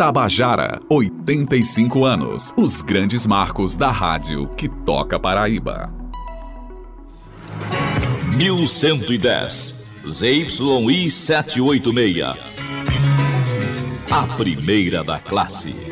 Tabajara, 85 anos. Os grandes marcos da rádio que toca Paraíba. 1110 ZYI 786. A primeira da classe.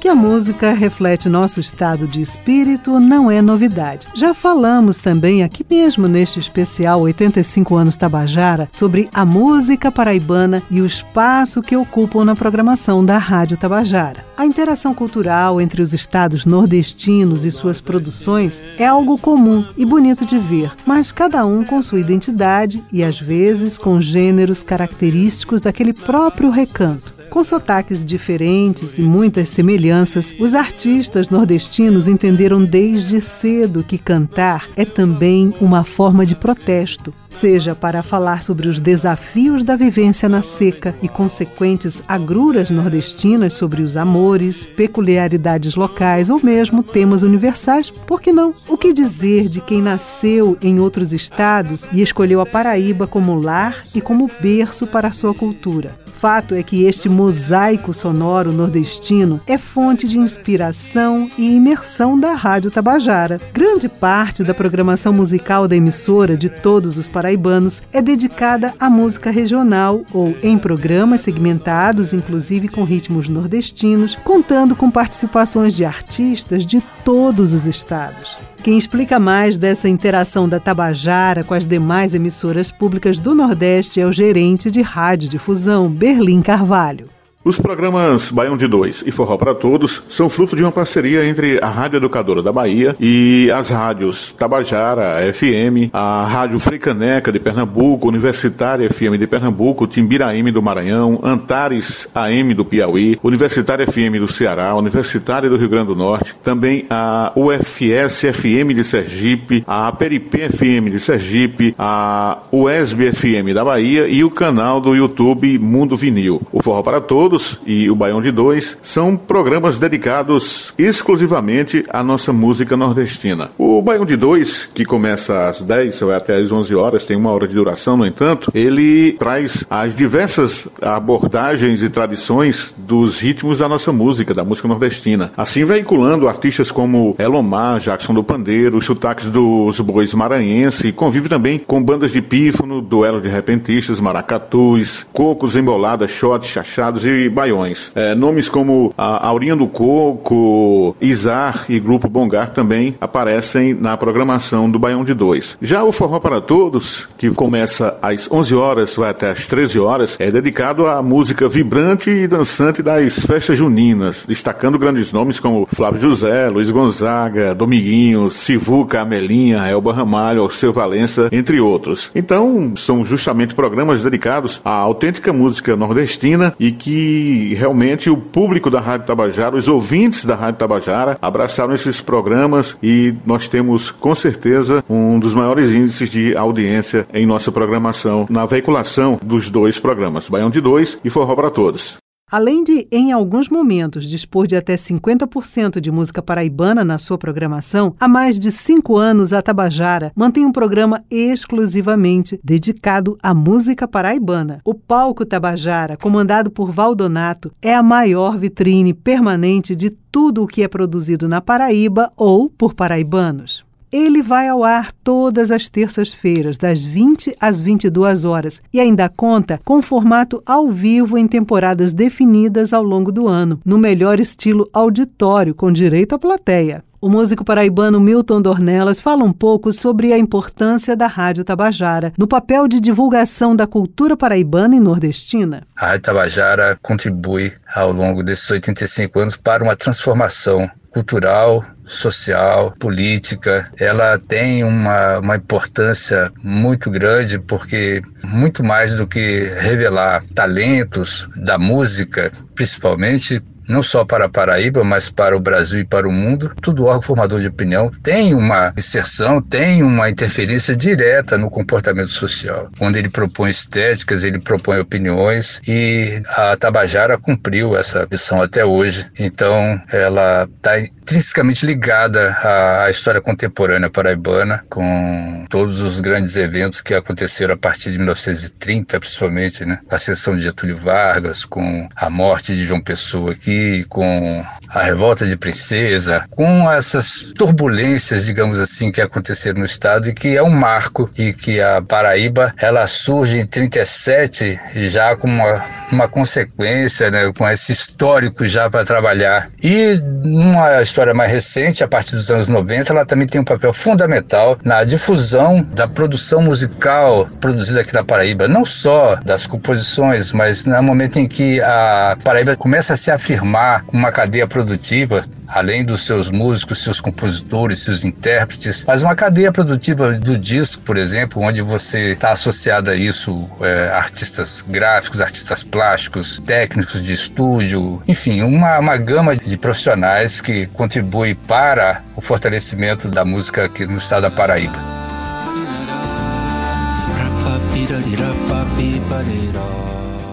Que a música reflete nosso estado de espírito não é novidade. Já falamos também aqui mesmo neste especial 85 anos Tabajara sobre a música paraibana e o espaço que ocupam na programação da Rádio Tabajara. A interação cultural entre os estados nordestinos e suas produções é algo comum e bonito de ver, mas cada um com sua identidade e às vezes com gêneros característicos daquele próprio recanto. Com sotaques diferentes e muitas semelhanças, os artistas nordestinos entenderam desde cedo que cantar é também uma forma de protesto, seja para falar sobre os desafios da vivência na seca e consequentes agruras nordestinas sobre os amores, peculiaridades locais ou mesmo temas universais, por que não? O que dizer de quem nasceu em outros estados e escolheu a Paraíba como lar e como berço para a sua cultura? Fato é que este mosaico sonoro nordestino é fonte de inspiração e imersão da Rádio Tabajara. Grande parte da programação musical da emissora de todos os paraibanos é dedicada à música regional ou em programas segmentados, inclusive com ritmos nordestinos, contando com participações de artistas de todos os estados. Quem explica mais dessa interação da Tabajara com as demais emissoras públicas do Nordeste é o gerente de rádio-difusão, Berlim Carvalho. Os programas Baião de Dois e Forró para Todos são fruto de uma parceria entre a Rádio Educadora da Bahia e as rádios Tabajara, FM, a Rádio Freicaneca de Pernambuco, Universitária FM de Pernambuco, Timbiraíme do Maranhão, Antares AM do Piauí, Universitária FM do Ceará, Universitária do Rio Grande do Norte, também a UFS FM de Sergipe, a Peripê FM de Sergipe, a UESB FM da Bahia e o canal do YouTube Mundo Vinil. O Forró para Todos Todos e o Baião de Dois são programas dedicados exclusivamente à nossa música nordestina. O Baião de Dois, que começa às 10 vai até às 11 horas, tem uma hora de duração, no entanto, ele traz as diversas abordagens e tradições dos ritmos da nossa música, da música nordestina. Assim, veiculando artistas como Elomar, Jackson do Pandeiro, os sotaques dos bois maranhense, convive também com bandas de pífano, duelo de repentistas, maracatus, cocos emboladas, shots, chachados e baiões. É, nomes como Aurinha do Coco, Izar e Grupo Bongar também aparecem na programação do Baião de Dois. Já o Forró para Todos, que começa às 11 horas, vai até às 13 horas, é dedicado à música vibrante e dançante das festas juninas, destacando grandes nomes como Flávio José, Luiz Gonzaga, Dominguinhos, Sivuca, Amelinha, Elba Ramalho, Alceu Valença, entre outros. Então, são justamente programas dedicados à autêntica música nordestina e que realmente o público da Rádio Tabajara, os ouvintes da Rádio Tabajara, abraçaram esses programas e nós temos com certeza um dos maiores índices de audiência em nossa programação na veiculação dos dois programas, Baião de Dois e Forró para Todos. Além de, em alguns momentos, dispor de até 50% de música paraibana na sua programação, há mais de cinco anos a Tabajara mantém um programa exclusivamente dedicado à música paraibana. O Palco Tabajara, comandado por Valdonato, é a maior vitrine permanente de tudo o que é produzido na Paraíba ou por paraibanos. Ele vai ao ar todas as terças-feiras, das 20 às 22 horas, e ainda conta com formato ao vivo em temporadas definidas ao longo do ano, no melhor estilo auditório, com direito à plateia. O músico paraibano Milton Dornelas fala um pouco sobre a importância da Rádio Tabajara no papel de divulgação da cultura paraibana e nordestina. A Rádio Tabajara contribui ao longo desses 85 anos para uma transformação cultural, social, política. Ela tem uma, uma importância muito grande porque muito mais do que revelar talentos da música, principalmente não só para a Paraíba, mas para o Brasil e para o mundo. Todo órgão formador de opinião tem uma inserção, tem uma interferência direta no comportamento social. Quando ele propõe estéticas, ele propõe opiniões e a Tabajara cumpriu essa missão até hoje. Então, ela está intrinsecamente ligada à história contemporânea paraibana, com todos os grandes eventos que aconteceram a partir de 1930, principalmente, né? A ascensão de Getúlio Vargas, com a morte de João Pessoa aqui, com a revolta de Princesa, com essas turbulências, digamos assim, que aconteceram no estado e que é um marco e que a Paraíba, ela surge em 37 já com uma, uma consequência, né? Com esse histórico já para trabalhar. E numa história mais recente, a partir dos anos 90, ela também tem um papel fundamental na difusão da produção musical produzida aqui na Paraíba, não só das composições, mas no momento em que a Paraíba começa a se afirmar como uma cadeia produtiva, além dos seus músicos, seus compositores, seus intérpretes, mas uma cadeia produtiva do disco, por exemplo, onde você está associado a isso é, artistas gráficos, artistas plásticos, técnicos de estúdio, enfim, uma, uma gama de profissionais que contribui para o fortalecimento da música aqui no estado da Paraíba.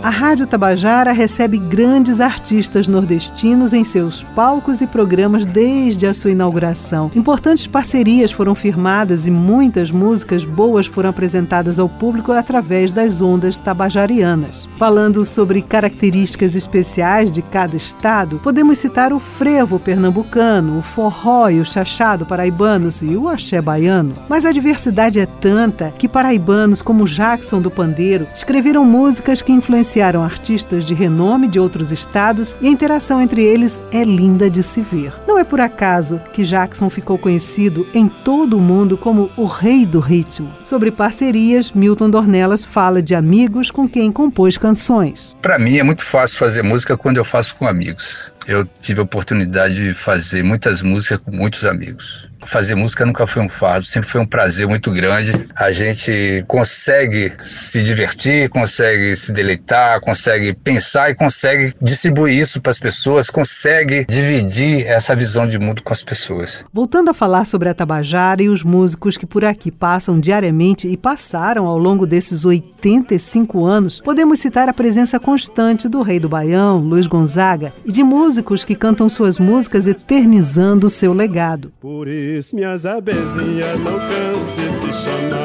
A Rádio Tabajara recebe grandes artistas nordestinos em seus palcos e programas desde a sua inauguração. Importantes parcerias foram firmadas e muitas músicas boas foram apresentadas ao público através das ondas tabajarianas. Falando sobre características especiais de cada estado, podemos citar o frevo pernambucano, o forró e o chachado paraibanos e o axé baiano. Mas a diversidade é tanta que paraibanos como Jackson do Pandeiro escreveram músicas que influenciaram influenciaram artistas de renome de outros estados e a interação entre eles é linda de se ver. Não é por acaso que Jackson ficou conhecido em todo o mundo como o rei do ritmo. Sobre parcerias, Milton Dornelas fala de amigos com quem compôs canções. Para mim é muito fácil fazer música quando eu faço com amigos. Eu tive a oportunidade de fazer muitas músicas com muitos amigos fazer música nunca foi um fardo, sempre foi um prazer muito grande. A gente consegue se divertir, consegue se deleitar, consegue pensar e consegue distribuir isso para as pessoas, consegue dividir essa visão de mundo com as pessoas. Voltando a falar sobre a Tabajara e os músicos que por aqui passam diariamente e passaram ao longo desses 85 anos, podemos citar a presença constante do Rei do Baião, Luiz Gonzaga, e de músicos que cantam suas músicas eternizando seu legado. Por isso minhas abezinhas, não canse de chamar.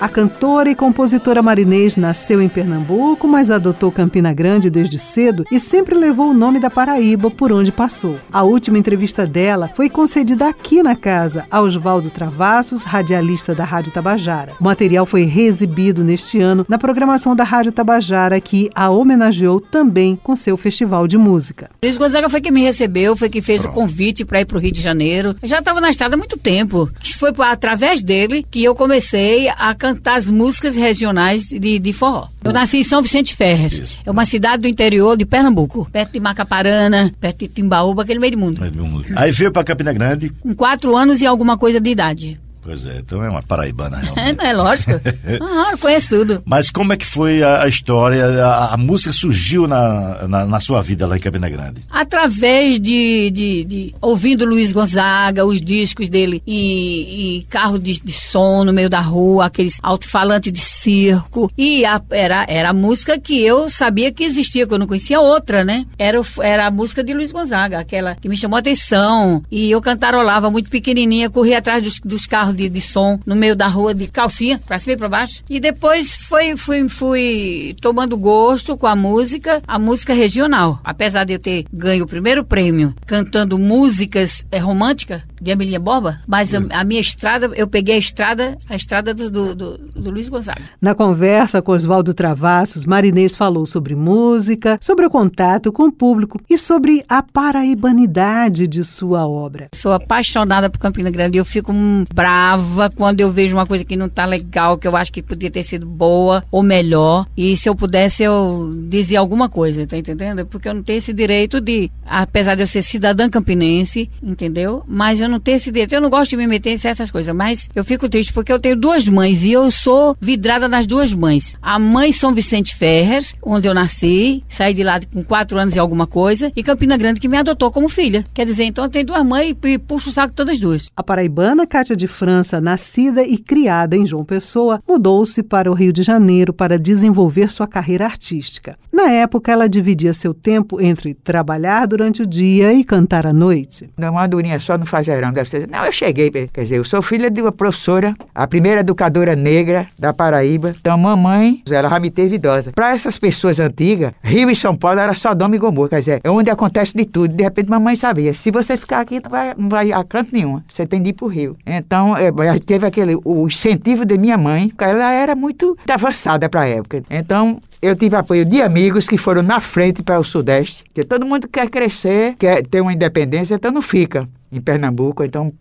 A cantora e compositora marinês nasceu em Pernambuco, mas adotou Campina Grande desde cedo e sempre levou o nome da Paraíba por onde passou. A última entrevista dela foi concedida aqui na casa a Oswaldo Travassos, radialista da Rádio Tabajara. O material foi reexibido neste ano na programação da Rádio Tabajara, que a homenageou também com seu festival de música. Luiz Gonzaga foi quem me recebeu, foi quem fez Pronto. o convite para ir para o Rio de Janeiro. Eu já estava na estrada há muito tempo. Foi através dele que eu comecei a cantar cantar as músicas regionais de, de forró. Eu nasci em São Vicente Ferres. Isso. É uma cidade do interior de Pernambuco, perto de Macaparana, perto de Timbaúba, aquele meio do mundo. Aí veio para Campina Grande. Com quatro anos e alguma coisa de idade. Pois é, então é uma paraibana realmente. é, lógico. Ah, conheço tudo. Mas como é que foi a, a história, a, a, música surgiu na, na, na, sua vida lá em Campina Grande? Através de, de, de ouvindo Luiz Gonzaga, os discos dele e, e carro de, de, som no meio da rua, aqueles alto-falantes de circo. E a, era, era a música que eu sabia que existia, que eu não conhecia outra, né? Era, era a música de Luiz Gonzaga, aquela que me chamou a atenção. E eu cantarolava muito pequenininha, corria atrás dos, dos carros de, de som no meio da rua de calcinha, pra cima e pra baixo. E depois foi, fui, fui tomando gosto com a música, a música regional. Apesar de eu ter ganho o primeiro prêmio cantando músicas é, românticas de Amelinha Boba, mas a, a, minha estrada, eu peguei a estrada, a estrada do, do, do, do Luiz Gonzaga. Na conversa com Oswaldo Travassos, Marinês falou sobre música, sobre o contato com o público e sobre a paraibanidade de sua obra. Sou apaixonada por Campina Grande, eu fico um brava brava quando eu vejo uma coisa que não tá legal, que eu acho que podia ter sido boa ou melhor. E se eu pudesse, eu dizia alguma coisa, tá entendendo? Porque eu não tenho esse direito de, apesar de eu ser cidadã campinense, entendeu? Mas eu eu não tenho esse direito. Eu não gosto de me meter em certas coisas, mas eu fico triste porque eu tenho duas mães e eu sou vidrada nas duas mães. A mãe São Vicente Ferrer, onde eu nasci, saí de lá com quatro anos e alguma coisa, e Campina Grande, que me adotou como filha. Quer dizer, então eu tenho duas mães e puxo o saco de todas as duas. A paraibana Cátia de França, nascida e criada em João Pessoa, mudou-se para o Rio de Janeiro para desenvolver sua carreira artística. Na época, ela dividia seu tempo entre trabalhar durante o dia e cantar à noite. Não, uma durinha só no Não, eu cheguei, quer dizer, eu sou filha de uma professora, a primeira educadora negra da Paraíba. Então, mamãe, ela já me teve idosa. Para essas pessoas antigas, Rio e São Paulo era só Dom e Gomorra, quer dizer, é onde acontece de tudo. De repente, mamãe sabia, se você ficar aqui, não vai, não vai a canto nenhum, você tem de ir pro Rio. Então, é, teve aquele, o incentivo de minha mãe, ela era muito avançada para a época. Então, eu tive apoio de amigos que foram na frente para o Sudeste, que todo mundo quer crescer, quer ter uma independência, então não fica em Pernambuco. Então,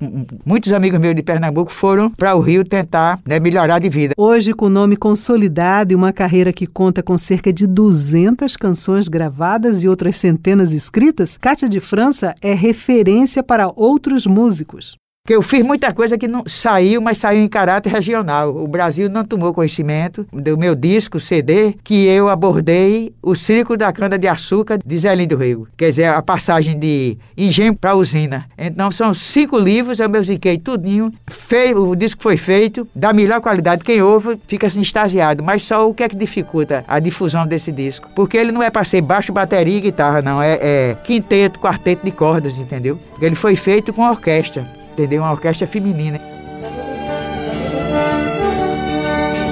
muitos amigos meus de Pernambuco foram para o Rio tentar né, melhorar de vida. Hoje, com o nome consolidado e uma carreira que conta com cerca de 200 canções gravadas e outras centenas escritas, Cátia de França é referência para outros músicos. Que eu fiz muita coisa que não saiu, mas saiu em caráter regional. O Brasil não tomou conhecimento do meu disco, CD, que eu abordei o ciclo da cana-de-açúcar de Zé do Rego. Quer dizer, a passagem de engenho para usina. Então são cinco livros, eu musiquei tudinho. Feio, o disco foi feito, da melhor qualidade. Quem ouve fica assim extasiado. Mas só o que é que dificulta a difusão desse disco? Porque ele não é para ser baixo, bateria e guitarra, não. É, é quinteto, quarteto de cordas, entendeu? Porque ele foi feito com orquestra entendeu? Uma orquestra feminina.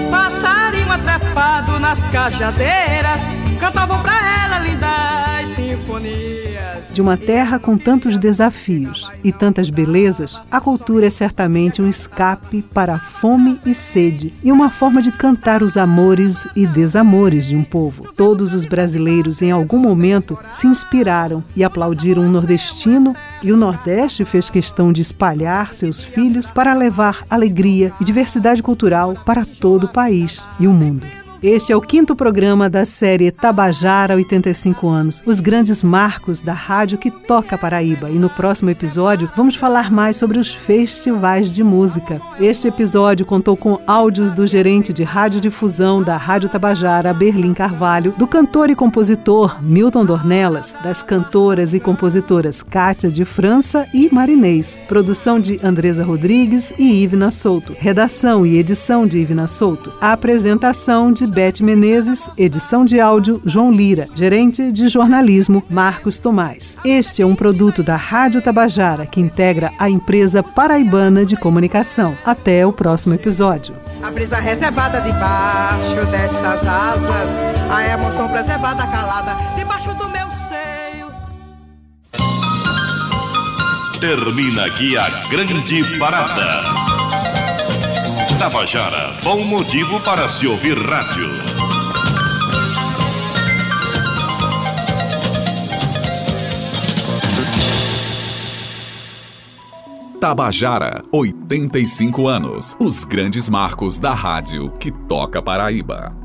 Passarinho atrapado nas cajazeiras, cantavam pra ela lindas sinfonias. De uma terra com tantos desafios e tantas belezas, a cultura é certamente um escape para a fome e sede e uma forma de cantar os amores e desamores de um povo. Todos os brasileiros, em algum momento, se inspiraram e aplaudiram o nordestino, e o Nordeste fez questão de espalhar seus filhos para levar alegria e diversidade cultural para todo o país e o mundo. Este é o quinto programa da série Tabajara 85 anos, os grandes marcos da rádio que toca Paraíba. E no próximo episódio vamos falar mais sobre os festivais de música. Este episódio contou com áudios do gerente de radiodifusão da Rádio Tabajara, Berlim Carvalho, do cantor e compositor Milton Dornelas, das cantoras e compositoras Kátia de França e Marinês, produção de Andresa Rodrigues e Ivna Souto, redação e edição de Ivna Souto, a apresentação de Bete Menezes, edição de áudio João Lira, gerente de jornalismo Marcos Tomás. Este é um produto da Rádio Tabajara que integra a empresa paraibana de comunicação. Até o próximo episódio. A brisa reservada debaixo destas asas, a emoção preservada calada debaixo do meu seio. Termina aqui a grande parada. Tabajara, bom motivo para se ouvir rádio. Tabajara, 85 anos. Os grandes marcos da rádio que toca Paraíba.